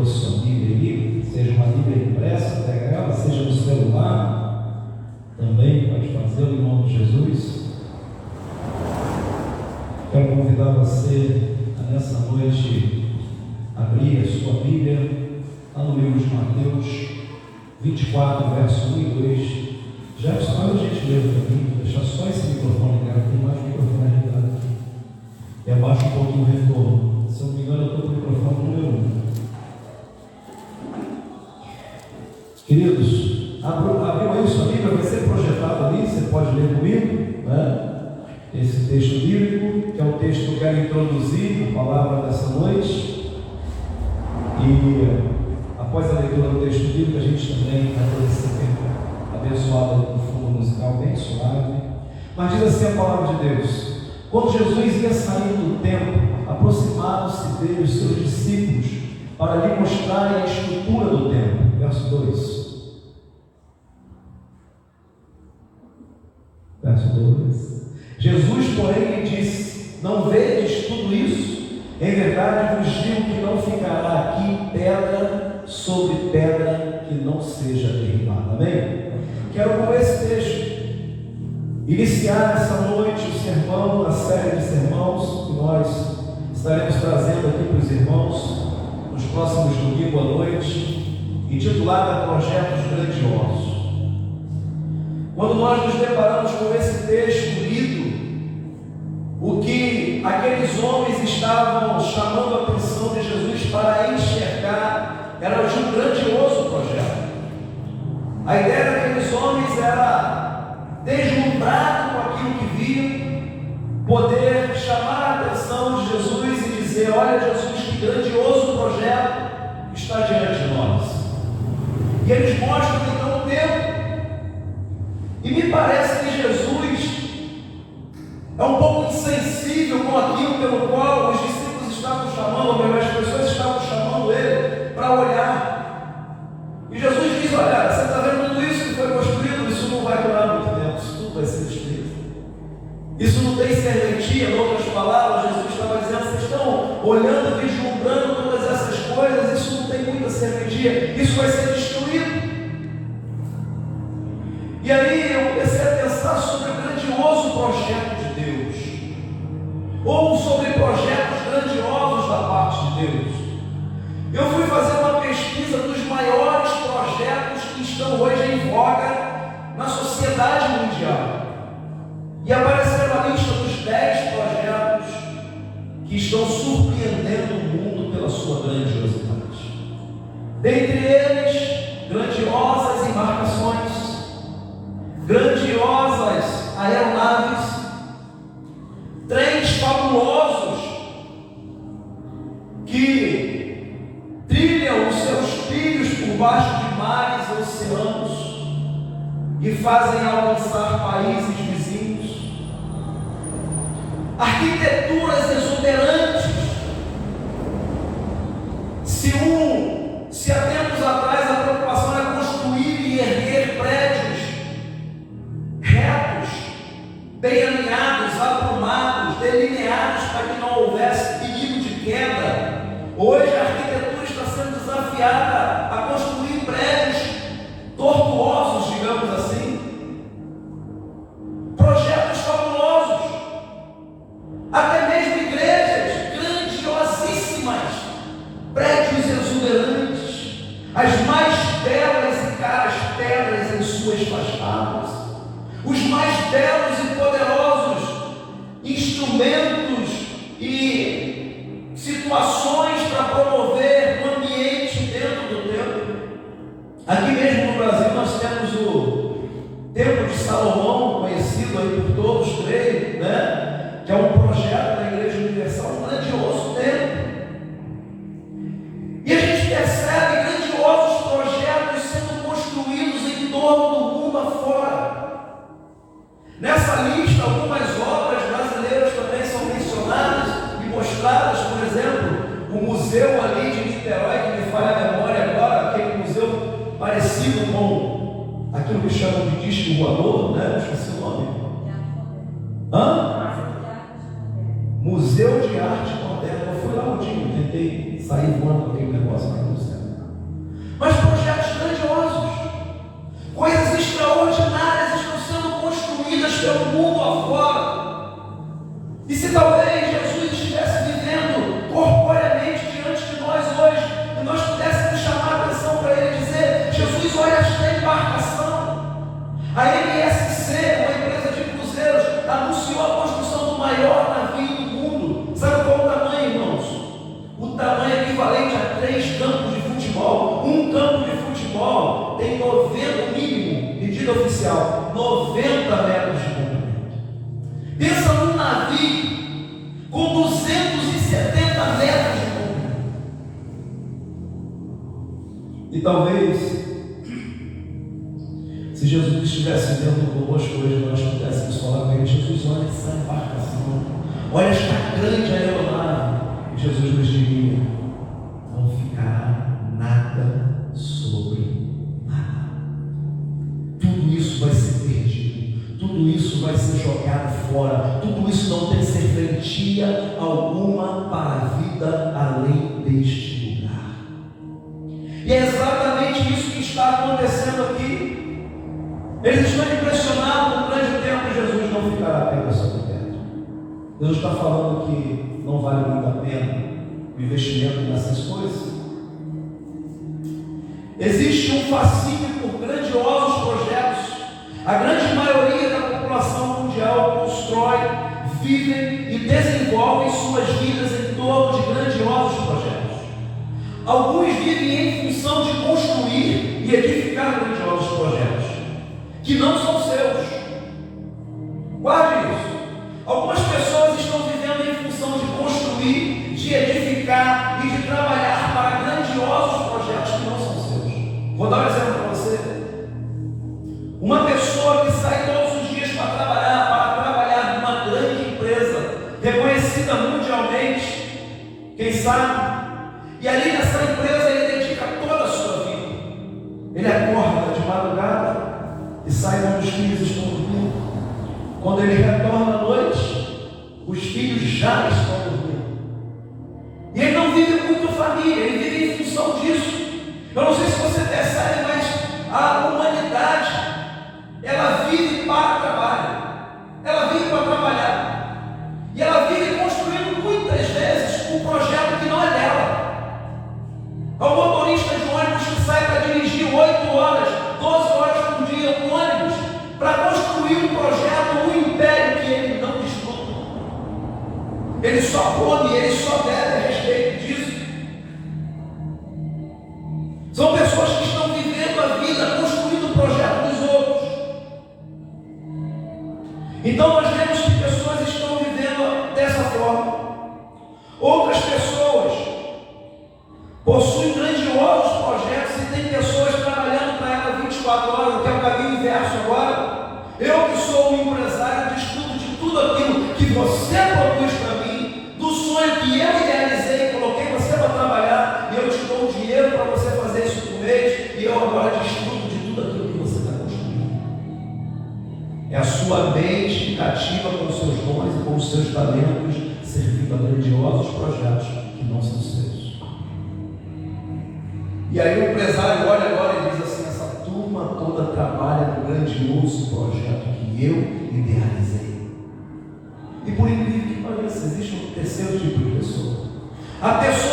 procurou sua Bíblia aí, seja uma Bíblia impressa, pega ela, seja no celular, também pode fazer em nome de Jesus. Quero convidar você a nessa noite abrir a sua Bíblia lá no livro de Mateus 24, verso 1 e 2. Jefferson, faz a gentileza para mim, deixar só esse microfone ligado, tem mais microfone ligado aqui. E abaixa um pouquinho o retorno. Se eu não me engano, eu estou com o microfone número 1. Queridos, abriu aí sua Bíblia, vai ser projetado ali, você pode ler comigo, né? Esse texto bíblico, que é o texto que eu quero introduzir, a palavra dessa noite. E após a leitura do texto bíblico, a gente também vai ter esse tempo abençoado com fundo musical bem suave. Mas diz assim a palavra de Deus: Quando Jesus ia sair do templo, aproximaram-se dele os seus discípulos para lhe mostrarem a estrutura do templo. Verso 2. Verso 2. Jesus, porém, lhe disse: Não vedes tudo isso? Em verdade vos digo que não ficará aqui pedra sobre pedra que não seja derribada. Amém? Quero com esse texto iniciar essa noite o sermão, a série de sermãos que nós estaremos trazendo aqui para os irmãos nos próximos domingos à noite, intitulada Projetos Grandiosos. Quando nós nos deparamos com esse texto lido, aqueles homens estavam chamando a atenção de Jesus para enxergar era de um grandioso projeto. A ideia daqueles homens era, deslumbrado com aquilo que viam, poder chamar a atenção de Jesus e dizer: Olha, Jesus, que grandioso projeto está diante de nós. E eles mostram então o tempo. E me parece que Jesus é um pouco insensível com aquilo pelo qual os discípulos estavam chamando, as pessoas estavam chamando ele para olhar. E Jesus diz: Olha, você está vendo tudo isso que foi construído? Isso não vai durar muito tempo, isso tudo vai ser destruído. Isso não tem serventia, em outras palavras, Jesus estava dizendo: vocês estão olhando, vislumbrando todas essas coisas, isso não tem muita serventia, isso vai ser destruído. E aí eu comecei a pensar sobre o grandioso projeto ou sobre projetos grandiosos da parte de Deus. Eu fui fazer uma pesquisa dos maiores projetos que estão hoje em voga na sociedade mundial. E apareceu a lista dos 10 projetos que estão surpreendendo o mundo pela sua grandiosidade. Dentre eles, arquiteturas exuberantes. E se talvez E talvez, se Jesus estivesse dentro conosco hoje, nós pudéssemos falar com ele: Jesus, olha essa embarcação, olha esta grande aeronave. Deus está falando que não vale muito a pena o investimento nessas coisas? Existe um fascínio por grandiosos projetos. A grande maioria da população mundial constrói, vive e desenvolve suas vidas em torno de grandiosos projetos. Alguns vivem em função de construir e edificar grandiosos projetos, que não fazendo para você? Uma pessoa que sai todos os dias para trabalhar, para trabalhar numa grande empresa, reconhecida mundialmente, quem sabe mente cativa com os seus dons e com os seus talentos, servindo a grandiosos projetos que não são seus. E aí o empresário olha agora e diz assim: essa turma toda trabalha no grandioso projeto que eu idealizei. E por incrível que pareça, existe um terceiro tipo de pessoa. A pessoa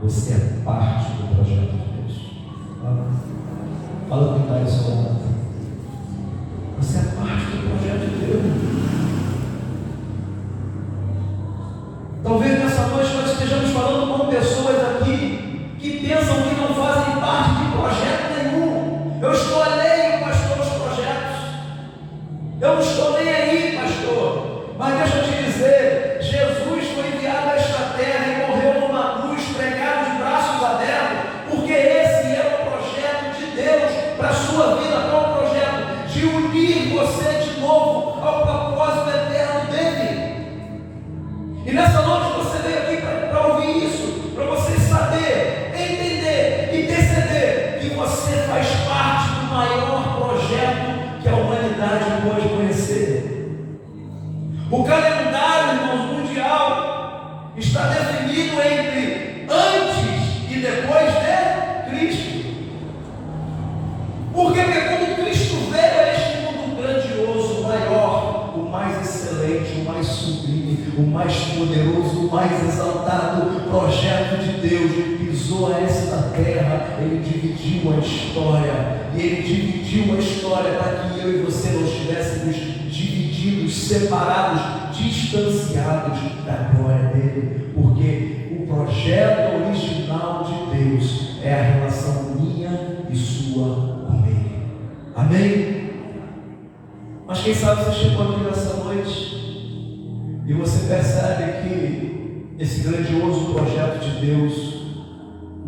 Você é parte do projeto de Deus. Fala, fala que está isso Você é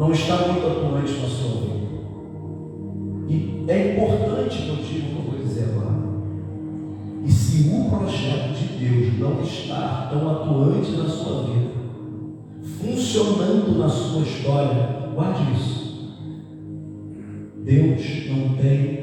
não está muito atuante na sua vida. E é importante que eu diga o que eu vou dizer agora. E se o um projeto de Deus não está tão atuante na sua vida, funcionando na sua história, guarde isso. Deus não tem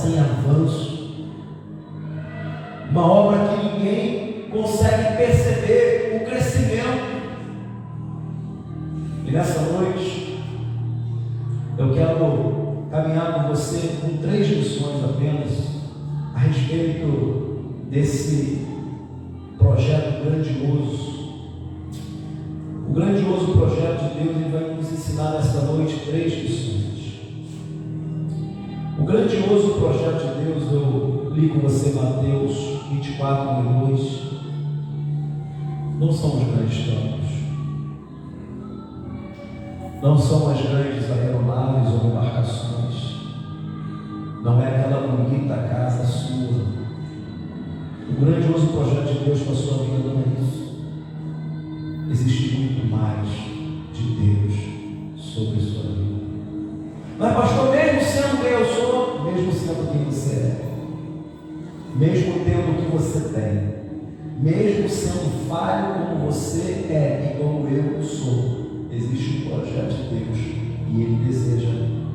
sem avanço, uma obra que ninguém consegue perceber o crescimento. E nessa noite, eu quero caminhar com você com três lições apenas a respeito desse quatro milhões não são os grandes campos, não são as grandes aeronaves ou embarcações, não é aquela bonita casa sua. O grandioso projeto de Deus para a sua vida não é isso. Existe muito mais de Deus sobre a sua vida. Mas, pastor, mesmo sendo quem eu sou, mesmo sendo quem você é, mesmo tendo tem, mesmo sendo falho como você é e como eu sou, existe um projeto de Deus e Ele deseja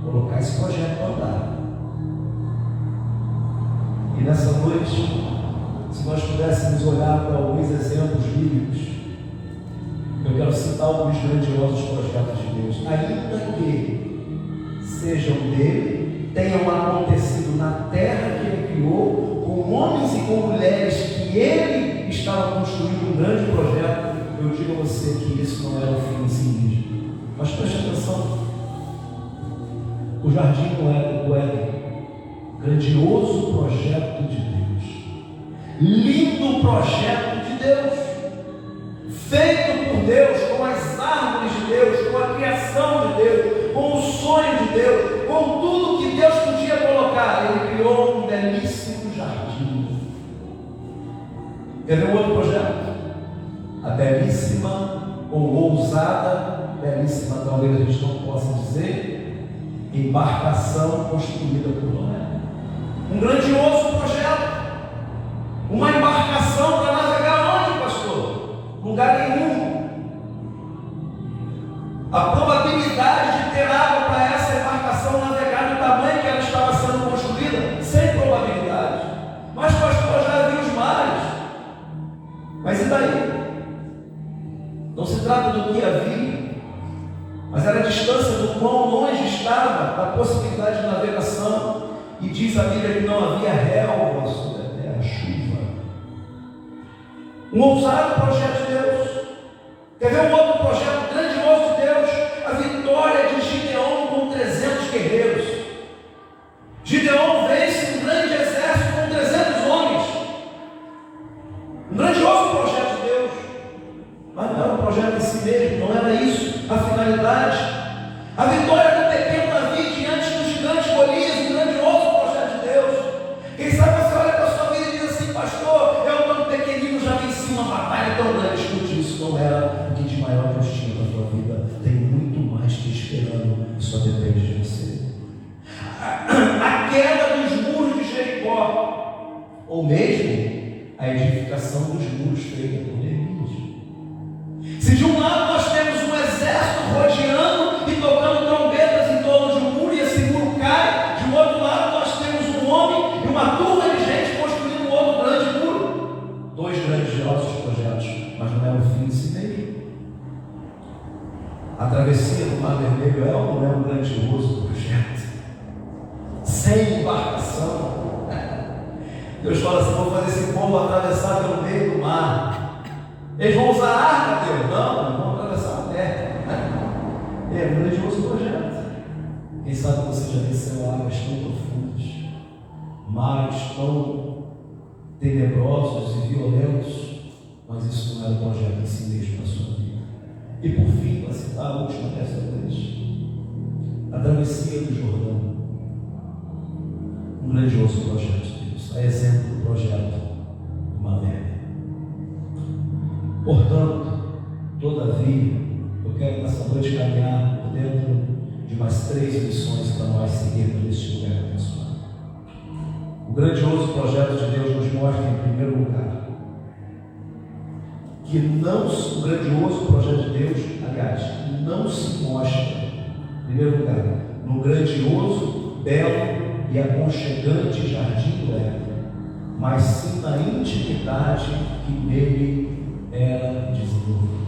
colocar esse projeto para andar. E nessa noite, se nós pudéssemos olhar para alguns exemplos bíblicos, eu quero citar alguns grandiosos projetos de Deus, ainda que sejam dele, tenham acontecido na terra que ele criou, homens e com mulheres que ele estava construindo um grande projeto. Eu digo a você que isso não era o fim em si mesmo. Mas preste atenção. O jardim do Éden, grandioso projeto de Deus, lindo projeto de Deus feito por Deus, com as árvores de Deus, com a criação de Deus, com o sonho de Deus, com tudo que Deus podia colocar. Ele criou um belíssimo Ver um outro projeto? A belíssima ou ousada, belíssima talvez a gente não possa dizer, embarcação construída por Noé. Um grandioso projeto. Depende de você. A queda dos muros de Jericó, ou mesmo a edificação dos muros feita por Neemias. Se de um lado atravessar pelo meio do mar. Eles vão usar arca, Deus? Não, vão atravessar a terra. É um grandioso projeto. Quem sabe você já desceu águas tão profundas, mares tão tenebrosos e violentos, mas isso não era o projeto em si mesmo na sua vida. E por fim, para citar a última dessa vez, mas sim na intimidade que nele era desenvolvida.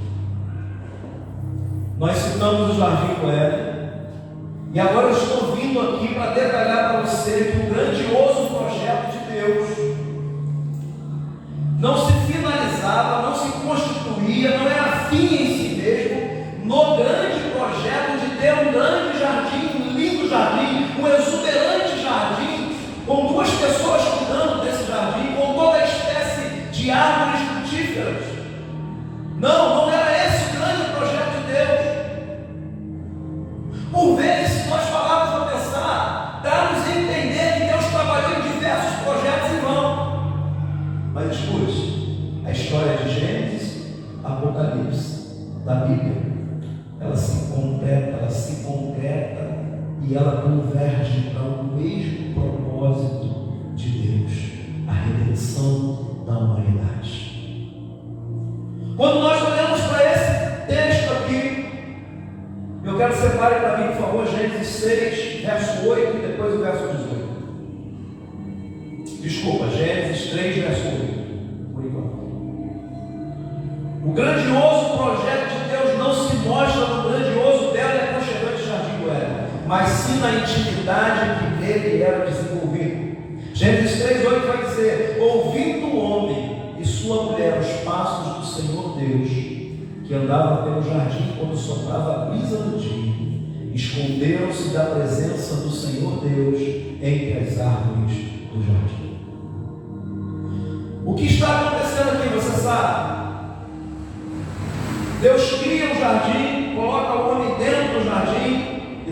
Nós citamos o jardim do Éden, e agora eu estou vindo aqui para detalhar para você que o grandioso projeto de Deus não se finalizava, não se constituía,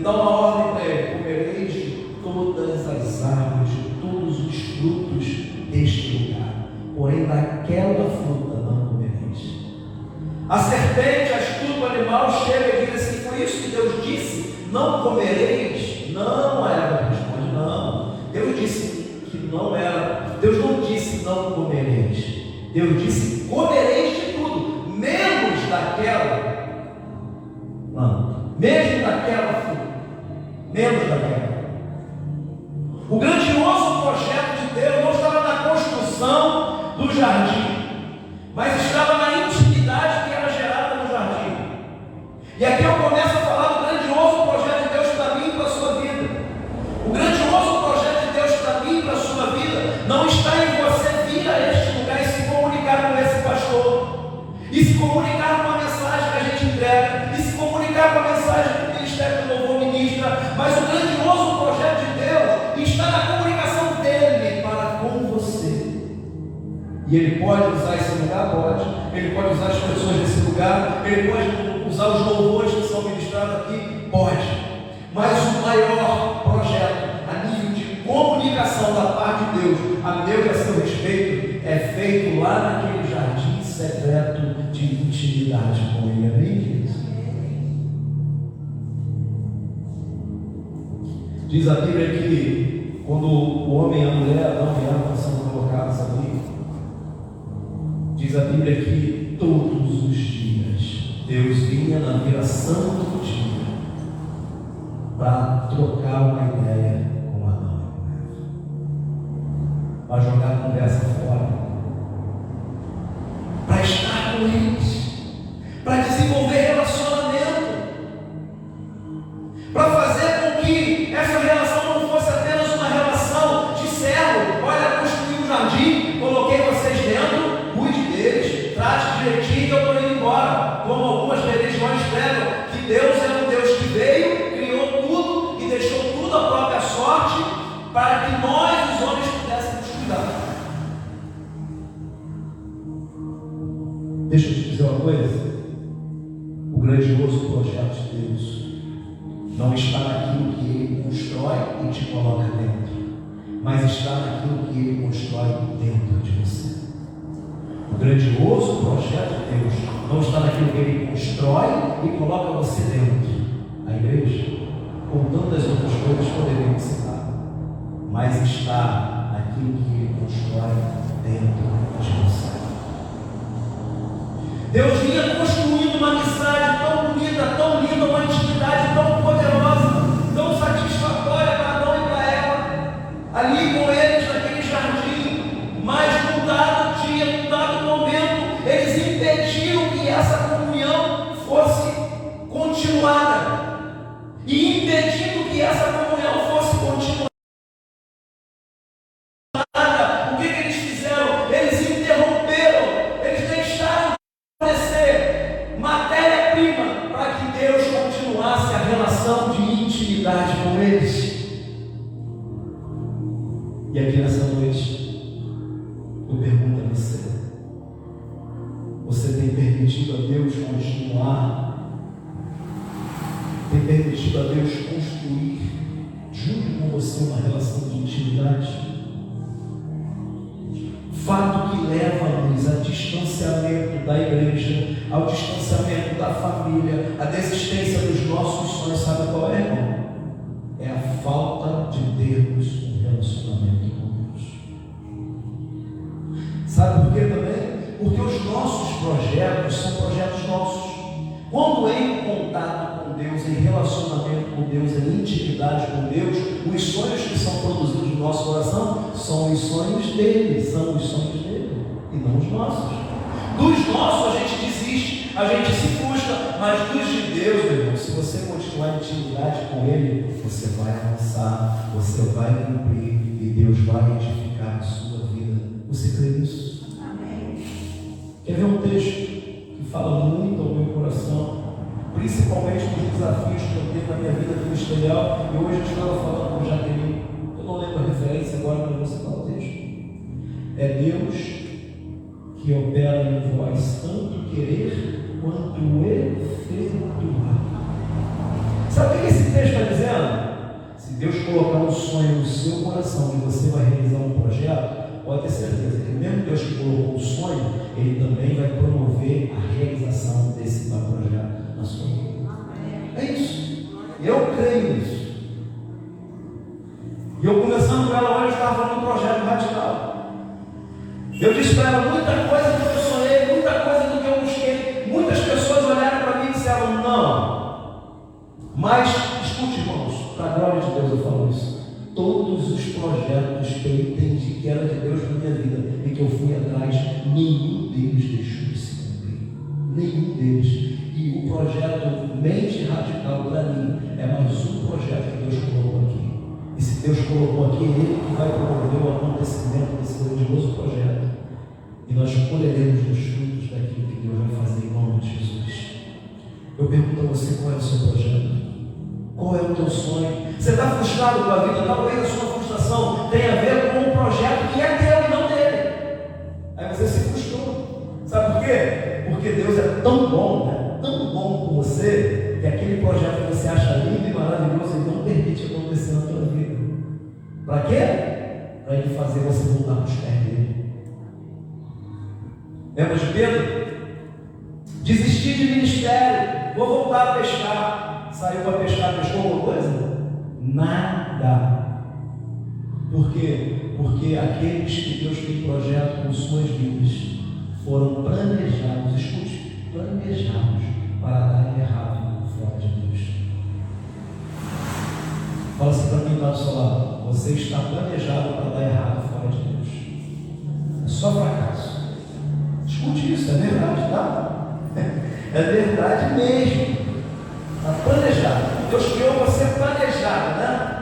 Então, dá uma ordem é: comereis todas as árvores, de todos os frutos deste lugar, porém daquela fruta não comereis. A serpente, astuto animal, chega e diz assim: Foi isso que Deus disse: Não comereis. Não, ela responde: Não. Deus disse que não era. Deus não disse não comereis. Deus disse para trocar uma ideia. relação de intimidade com eles. E aqui nessa noite, eu pergunto a você: você tem permitido a Deus continuar? Tem permitido a Deus construir junto com você uma relação de intimidade? E não os nossos. Dos nossos a gente desiste, a gente se frustra, mas dos de Deus, meu irmão, se você continuar em intimidade com Ele, você vai avançar, você vai cumprir e Deus vai edificar a sua vida. Você crê nisso? Amém. Quer ver um texto que fala muito ao meu coração, principalmente nos desafios que eu tenho na minha vida ministerial, e hoje eu estava falando com o Jaqueline, eu não lembro a referência agora, mas você fala o texto. É Deus que opera em vós tanto querer quanto efetuar. Sabe o que esse texto está dizendo? Se Deus colocar um sonho no seu coração e você vai realizar um projeto, pode ter certeza que mesmo Deus que colocou o sonho, Ele também vai promover a realização desse projeto na sua vida. É isso. Eu creio nisso. E eu começando com ela hoje, estava falando um projeto radical. Eu ela muita coisa do que eu sonhei, muita coisa do que eu busquei. Muitas pessoas olharam para mim e disseram não. Mas, escute, irmãos, para a glória de Deus eu falo isso. Todos os projetos que eu entendi que era de Deus na minha vida e que eu fui atrás, nenhum deles deixou Eu pergunto a você qual é o seu projeto? Qual é o teu sonho? Você está frustrado com a vida? Talvez a sua frustração tenha a ver vou voltar a pescar. Saiu para pescar, pescou alguma coisa? Nada. Por quê? Porque aqueles que Deus tem projeto com suas vidas foram planejados, escute, planejados para dar errado fora de Deus. Fala assim para quem está do seu lado: você está planejado para dar errado fora de Deus. É só fracasso discute isso, é verdade, tá? É verdade mesmo. Deus criou você planejado, né?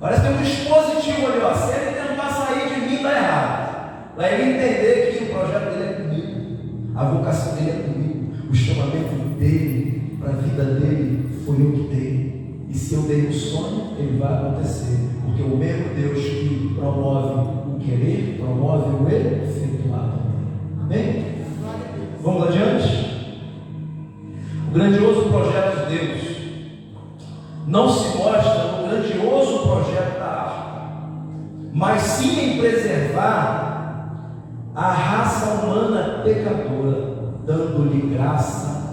Parece que tem um dispositivo ali, ó. Se ele tentar sair de mim, está errado. Para ele entender que o projeto dele é comigo, a vocação dele é comigo, o chamamento dele, para a vida dele, foi eu que dei. E se eu dei um sonho, ele vai acontecer. Porque o mesmo Deus que promove o querer, promove o efetuar. Dando-lhe graça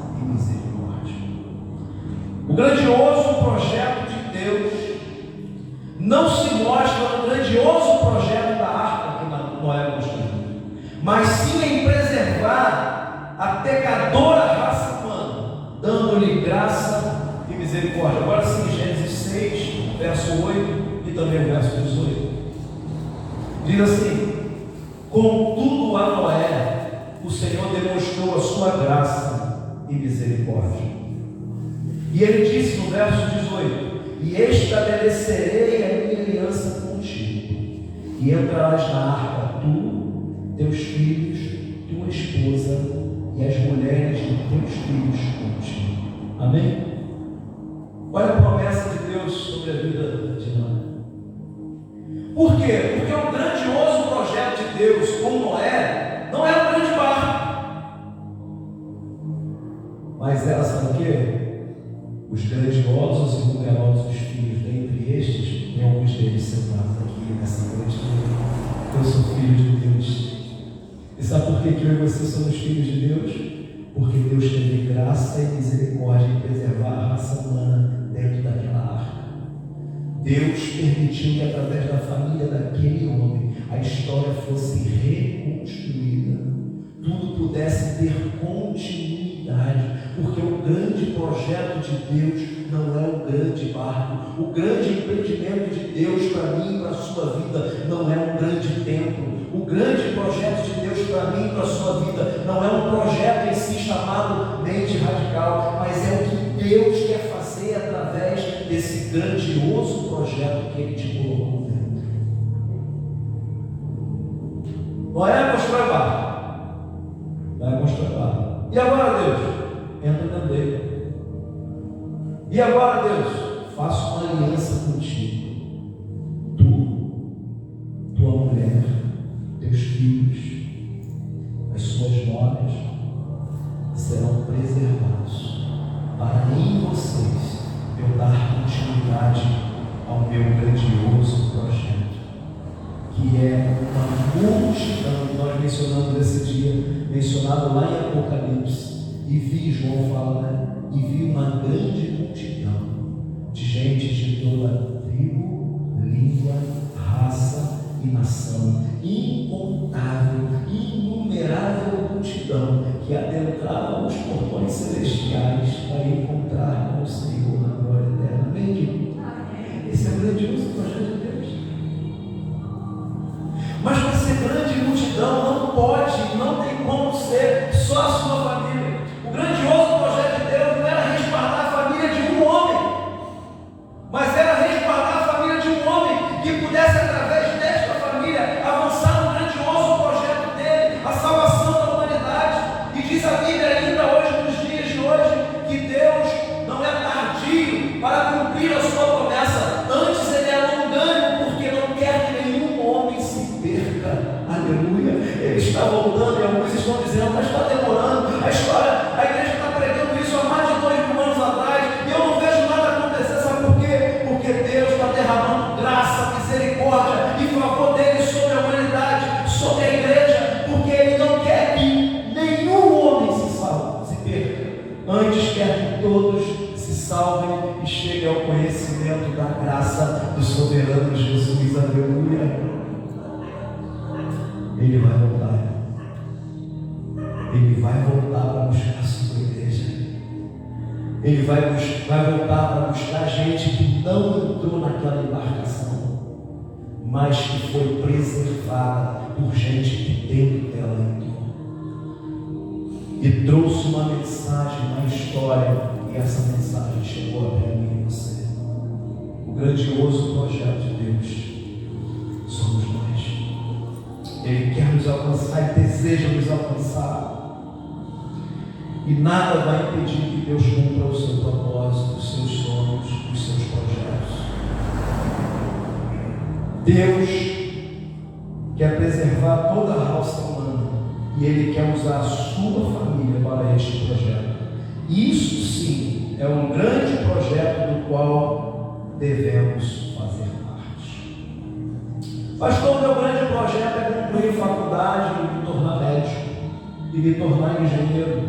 Os grandiosos e numerosos filhos, dentre estes, tem alguns deles sentados aqui nessa noite. Eu sou filho de Deus. E sabe por que, que eu e você somos filhos de Deus? Porque Deus teve graça e misericórdia em preservar a raça humana dentro daquela arca. Deus permitiu que através da família daquele homem a história fosse reconstruída, tudo pudesse ter continuidade, porque o grande projeto de Deus não é um grande barco. O grande empreendimento de Deus para mim e para a sua vida não é um grande templo. O grande projeto de Deus para mim e para a sua vida não é um projeto em si chamado mente radical, mas é o que Deus quer fazer através desse grandioso projeto que Ele te colocou dentro. Noé constrói barco. Noé constrói barco. E agora, Deus? E agora, Deus? Faço uma aliança contigo. Deus quer preservar toda a raça humana e Ele quer usar a sua família para este projeto. Isso sim é um grande projeto do qual devemos fazer parte. Pastor, meu grande projeto é concluir faculdade e me tornar médico e me tornar engenheiro.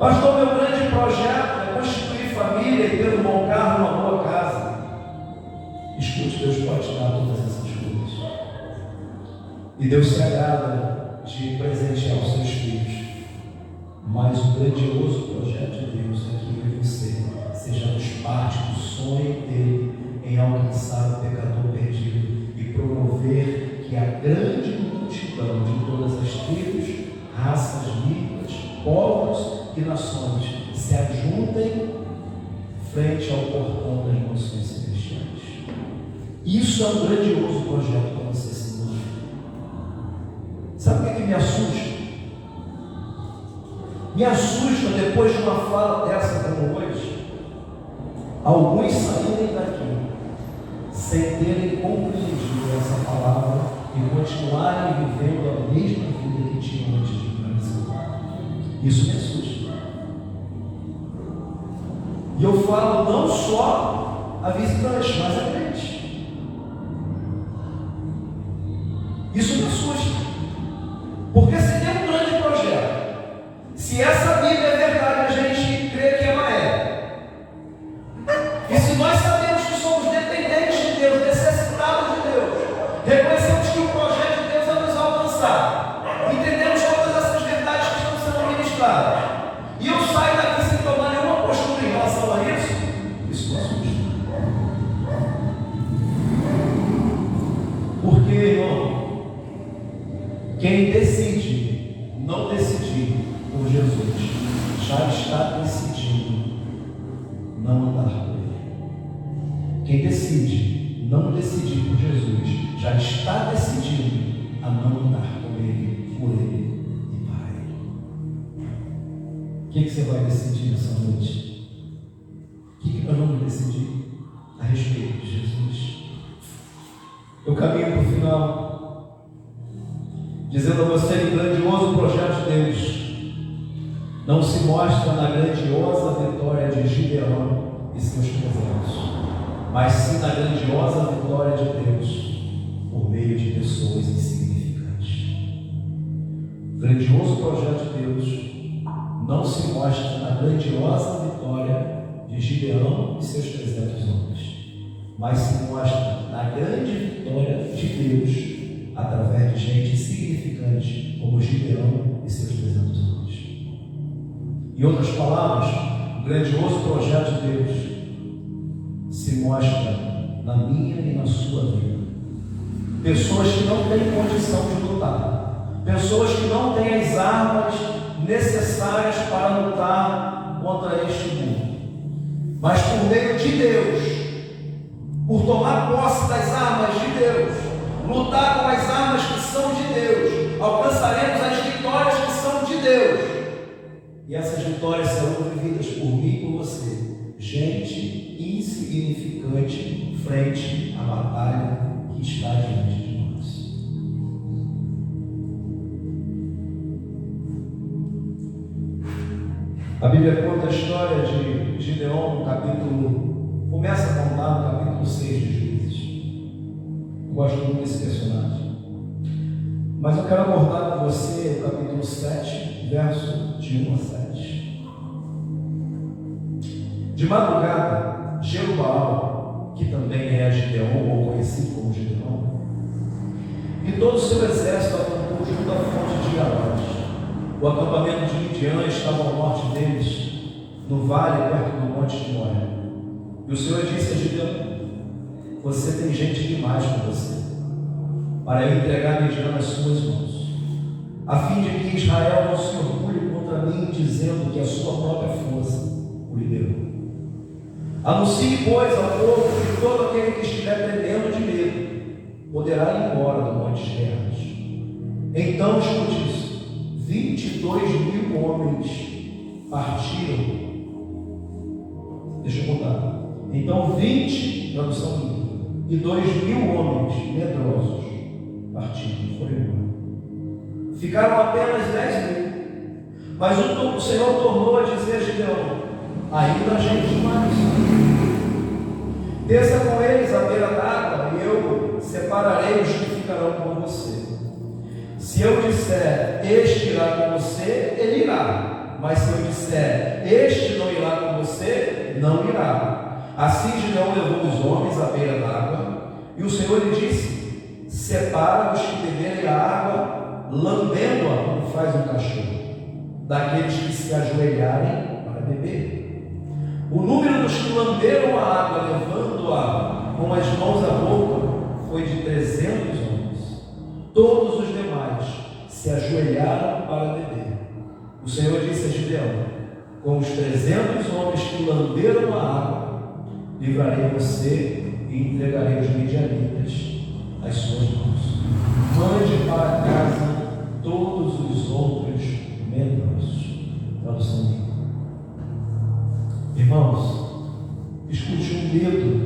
Pastor, meu grande projeto Deus pode dar todas essas coisas. E Deus se agrada de presentear os seus filhos. Mas o grandioso projeto de Deus é que eu e você sejamos parte do sonho dele em alcançar o pecador perdido e promover que a grande multidão de todas as tribos, raças, línguas, povos e nações se ajuntem frente ao portão das mansões celestiais. Isso é um grandioso projeto para você, Senhor. Sabe o que, é que me assusta? Me assusta depois de uma fala dessa como hoje, alguns saírem daqui sem terem compreendido essa palavra e continuarem vivendo a mesma vida que tinham antes de lugar. Isso me assusta. E eu falo não só a visitante, mas a crente. Isso me assusta. Porque se tem um grande projeto, se essa contra este mundo, mas por meio de Deus, por tomar posse das armas de Deus, lutar com as armas que são de Deus, alcançaremos as vitórias que são de Deus. E essas vitórias serão vividas por mim e por você. Gente insignificante frente à batalha que está diante de A Bíblia conta a história de Gideon no capítulo. Começa a contar no capítulo 6 de Juízes. Eu gosto muito desse personagem. Mas eu quero abordar com você o capítulo 7, verso de 1 a 7. De madrugada, Jerubal, que também é Gideon, ou conhecido como Gideon, e todo o seu exército acampou junto à fonte de Garós. O acampamento de Midian estava ao norte deles, no vale perto do monte de Moé. E o Senhor disse a Gideon: Você tem gente demais com você, para eu entregar Midian nas suas mãos, a fim de que Israel não se orgulhe contra mim, dizendo que a sua própria força o liderou. Anuncie, pois, ao povo que todo aquele que estiver tremendo de medo poderá ir embora do monte de terras. Então, escute isso: 22 mil homens partiram. Deixa eu contar. Então, 20, tradução minha, e 2 mil homens medrosos partiram, foram embora. Ficaram apenas 10 mil. Mas o, o Senhor tornou a dizer a Gideão: ainda a gente mais. Desça com eles à beira d'água, e eu separarei os que ficarão com você. Se eu disser, este irá com você, ele irá. Mas se eu disser, este não irá com você, não irá. Assim Gideão levou os homens à beira d'água, e o Senhor lhe disse: Separa os que beberem a água, lambendo-a como faz um cachorro, daqueles que se ajoelharem para beber. O número dos que lamberam a água, levando-a com as mãos à boca, foi de 300 homens. Todos os demais se ajoelharam para beber. O Senhor disse a Gideão: Com os 300 homens que lamberam a água, livrarei você e entregarei os midianitas às suas mãos. Mande para casa todos os outros membros. Tradução Irmãos, escute um medo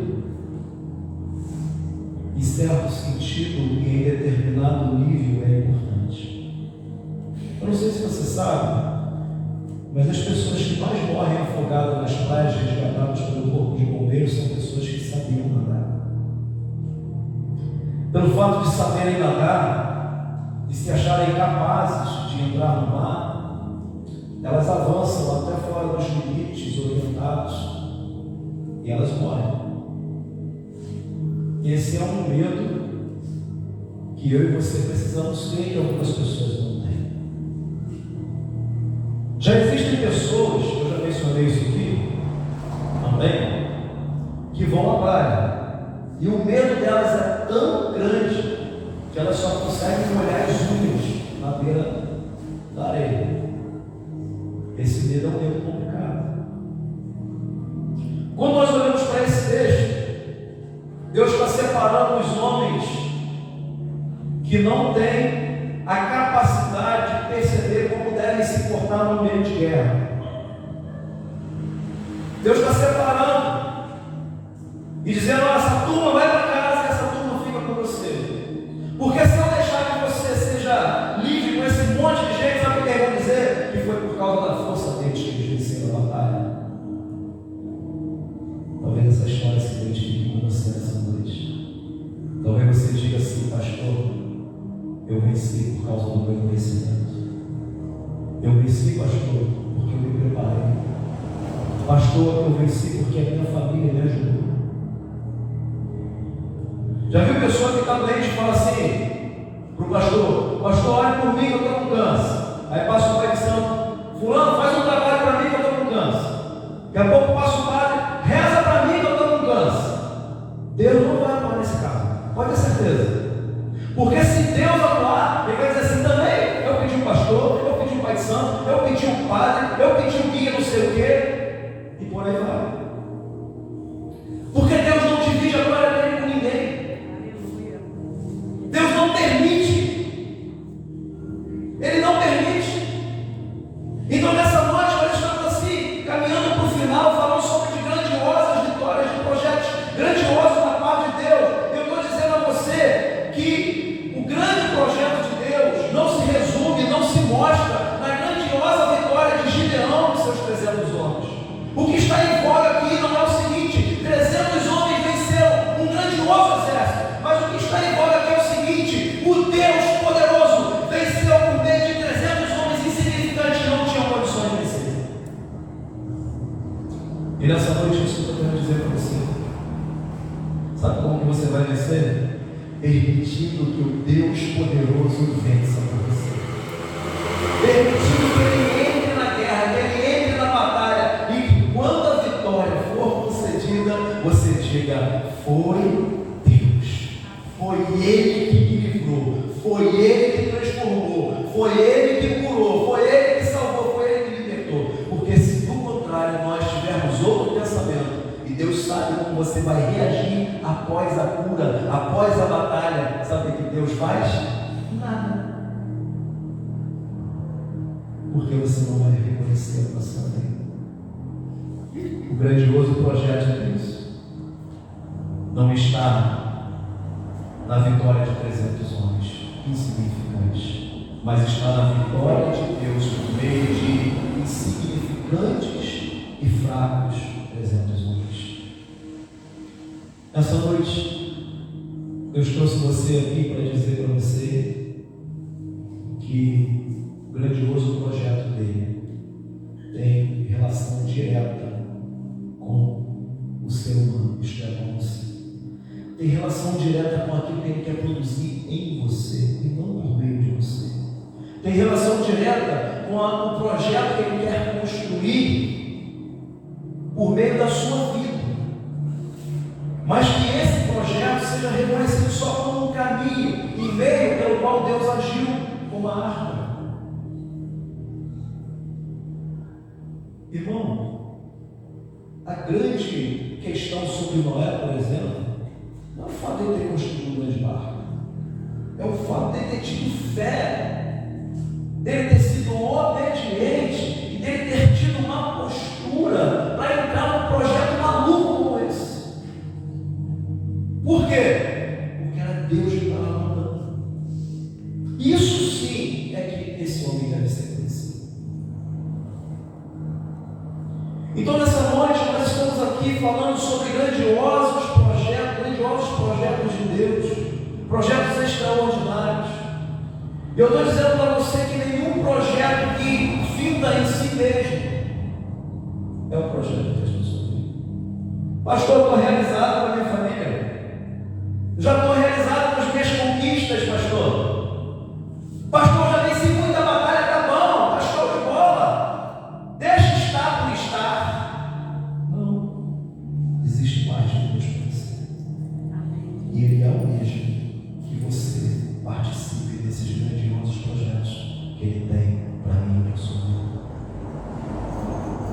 de saberem nadar e se acharem capazes de entrar no mar, elas avançam até fora dos limites orientados e elas morrem. Esse é um medo que eu e você precisamos ter e algumas pessoas não têm. Já existem pessoas, tem relação direta com o ser humano, isto é, com você. Tem relação direta com aquilo que ele quer produzir em você e não por meio de você. Tem relação direta com o projeto que ele quer construir por meio da sua vida. Mas que esse projeto seja reconhecido só como um caminho e meio pelo qual Deus agiu como a árvore. Irmão, a grande questão sobre Noé, por exemplo, não é o fato de ter construído um grande barco, é o fato de ter tido fé, dele ter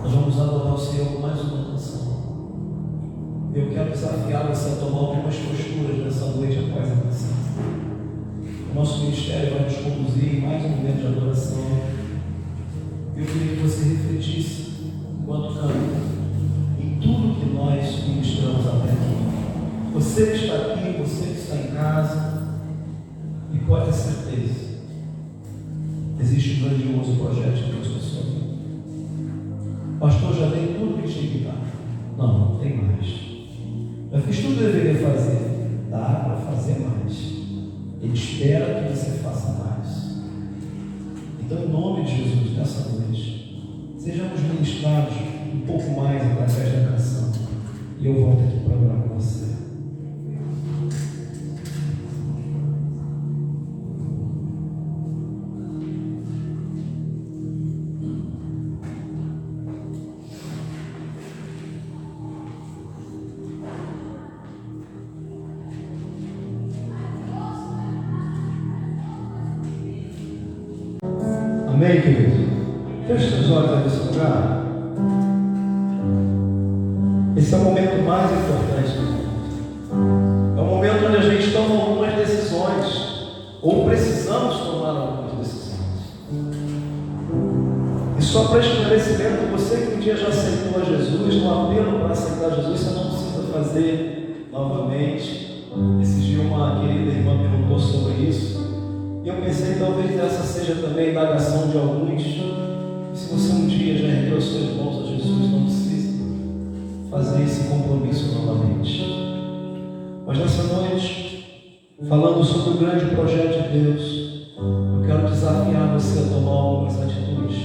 Nós vamos adorar o Senhor com mais uma canção. Eu quero desafiar você a tomar algumas posturas nessa noite após a canção. O nosso ministério vai nos conduzir em mais um momento de adoração. Eu queria que você refletisse enquanto canta em tudo que nós ministramos até aqui. Você que está aqui, você que está em casa, e pode ter certeza, existe um grandioso projeto de Deus para Pastor, já dei tudo que tinha que dar. Não, não tem mais. Já fiz tudo que eu deveria fazer. Dá para fazer mais. Ele espera que você faça mais. Então, em nome de Jesus, nessa noite, sejamos ministrados um pouco mais através da canção. E eu volto aqui para orar com você. Dia já ergueu os seus mãos a Jesus, não precisa fazer esse compromisso novamente. Mas nessa noite, falando sobre o grande projeto de Deus, eu quero desafiar você a tomar algumas atitudes.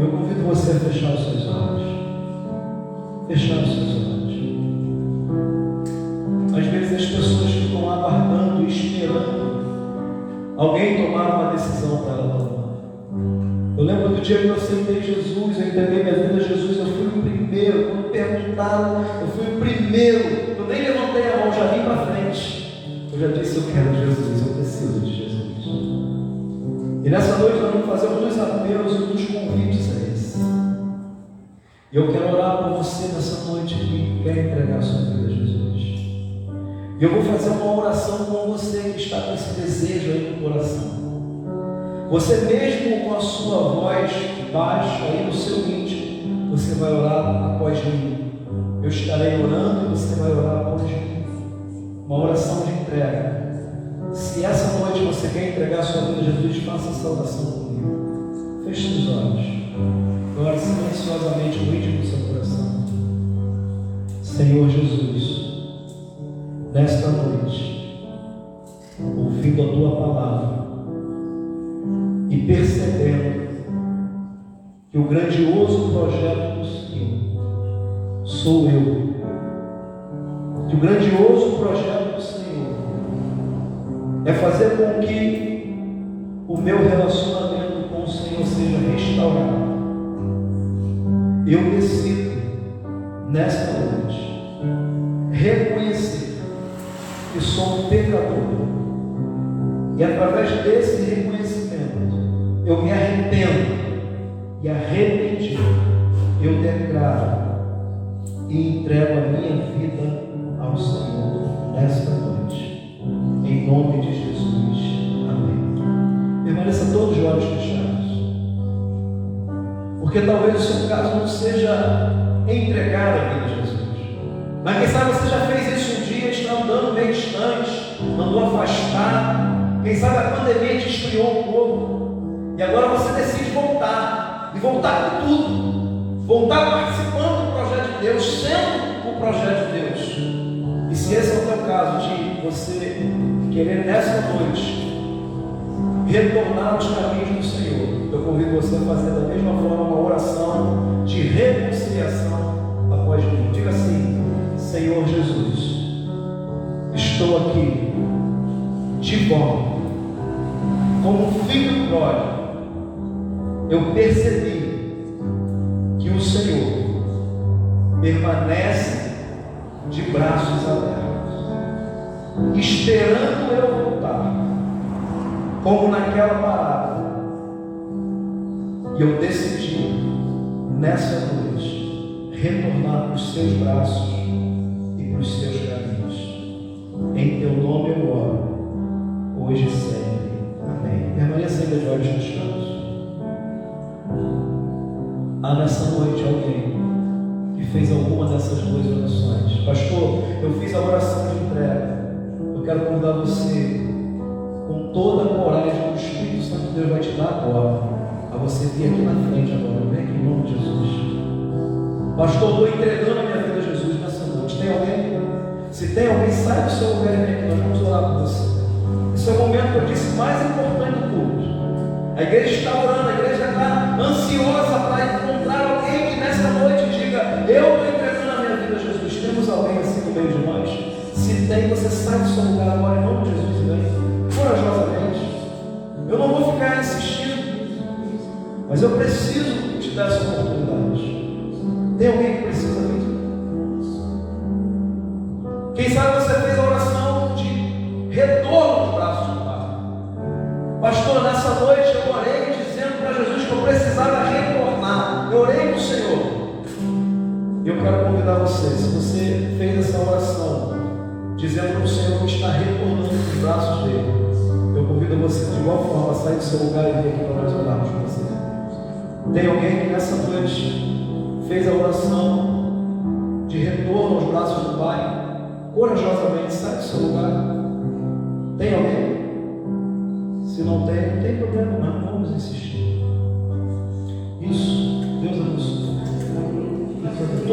Eu convido você a fechar os seus olhos. Fechar os seus olhos. Às vezes as pessoas ficam aguardando esperando alguém tomar uma decisão para ela dia eu aceitei Jesus, eu entreguei minha vida a Jesus, eu fui o primeiro. Quando perguntaram, eu fui o primeiro. Eu nem levantei a mão, já vim para frente. Eu já disse: Eu quero Jesus, eu preciso de Jesus. E nessa noite nós vamos fazer dois apelos e dos convites a esse. E eu quero orar por você nessa noite que quer entregar a sua vida a Jesus. E eu vou fazer uma oração com você que está com esse desejo aí no coração. Você mesmo com a sua voz baixa aí no seu íntimo, você vai orar após mim. Eu estarei orando e você vai orar após mim. Uma oração de entrega. Se essa noite você quer entregar a sua vida a Jesus, faça essa oração comigo. Feche os olhos. Ore silenciosamente no íntimo do seu coração. Senhor Jesus nesta noite, ouvindo a tua palavra percebendo que o grandioso projeto do Senhor sou eu, que o grandioso projeto do Senhor é fazer com que o meu relacionamento com o Senhor seja restaurado. Eu decido nesta noite reconhecer que sou um pecador. E através desse eu me arrependo. E arrependido, eu declaro e entrego a minha vida ao Senhor nesta noite. Em nome de Jesus. Amém. Permaneça todos os olhos fechados. Porque talvez o seu caso não seja entregar a vida Jesus. Mas quem sabe você já fez isso um dia, está andando meio distante, andou afastado. Quem sabe a pandemia te esfriou um pouco. E agora você decide voltar. E voltar com tudo. Voltar participando do projeto de Deus, sendo o projeto de Deus. E se esse é o teu caso, de você querer nessa noite retornar aos caminhos do Senhor, eu convido você a fazer da mesma forma uma oração de reconciliação após mim. Diga assim. Senhor Jesus, estou aqui de volta, como filho pródigo, eu percebi que o Senhor permanece de braços abertos, esperando eu voltar, como naquela parada. E eu decidi, nessa noite, retornar para os seus braços os seus caminhos. Em teu nome eu oro, hoje e sempre. Amém. Permaneça ainda de olhos fechados. Há nessa noite alguém que fez alguma dessas duas orações. Pastor, eu fiz a oração de entrega. Eu quero convidar você, com toda a coragem que o Espírito Santo de Deus vai te dar agora, a você vir aqui na frente agora. Vem aqui em nome de Jesus. Pastor, estou entregando a minha vida a Jesus nessa noite. Tem alguém? Se tem alguém, sai do seu lugar e vem aqui. Nós vamos orar por você. Esse é o momento que eu disse mais importante do culto. A igreja está orando, a igreja está ansiosa para nessa noite diga: Eu estou entregando a minha vida a Jesus. Temos alguém assim no meio de nós? Se tem, você sai do seu lugar agora em nome de Jesus e vem corajosamente. Eu não vou ficar insistindo, mas eu preciso te dar essa oportunidade. Tem alguém que convidar você, se você fez essa oração, dizendo para o Senhor que está retornando dos braços dele, eu convido você de igual forma a sair do seu lugar e vir aqui para nós orarmos com você. Tem alguém que nessa noite fez a oração de retorno aos braços do Pai, corajosamente sai do seu lugar. Tem alguém? Se não tem, não tem problema, mas vamos insistir.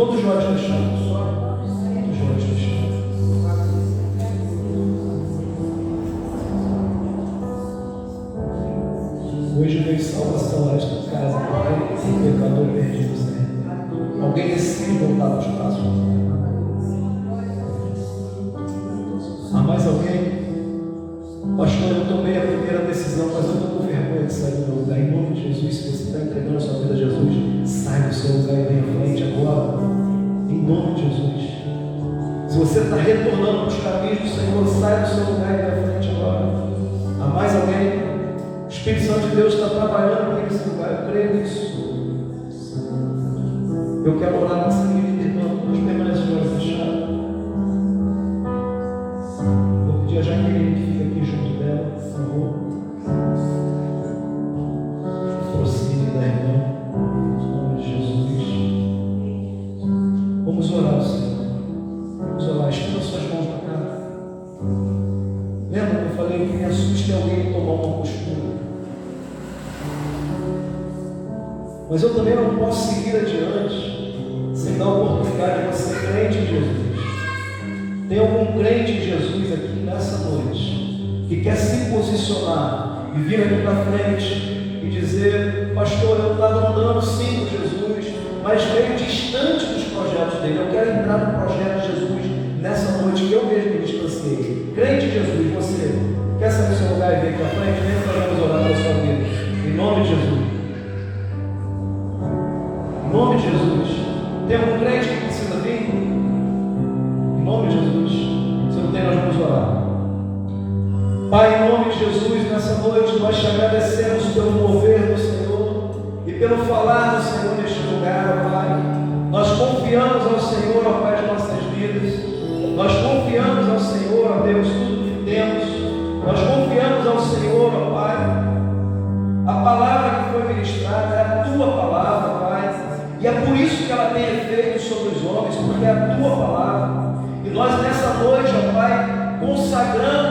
Todos os olhos posicionar e vir aqui para frente pelo falar do Senhor neste lugar, Pai. Nós confiamos ao Senhor, ó Pai, de nossas vidas. Nós confiamos ao Senhor, ó Deus, tudo que temos. Nós confiamos ao Senhor, ó Pai. A palavra que foi ministrada é a tua palavra, e é por isso que ela tem efeito sobre os homens, porque é a tua palavra. E nós nessa noite, ó Pai, consagramos,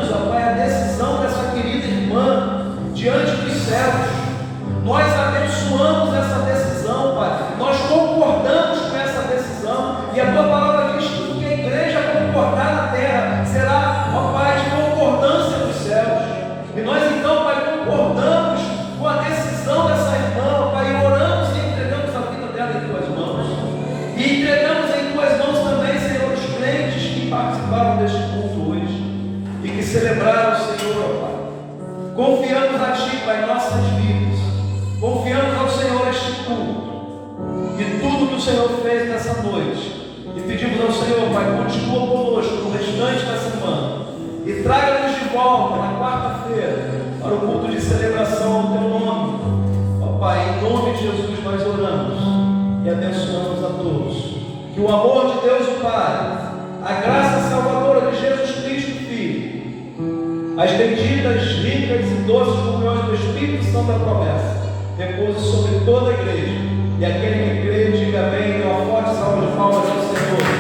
abençoamos a todos. Que o amor de Deus o Pai, a graça salvadora de Jesus Cristo Filho, as benditas, ricas e doces comunhões do Espírito Santo da promessa, repouse sobre toda a igreja. E aquele que crê, diga amém, dê uma forte salva de palmas ao Senhor.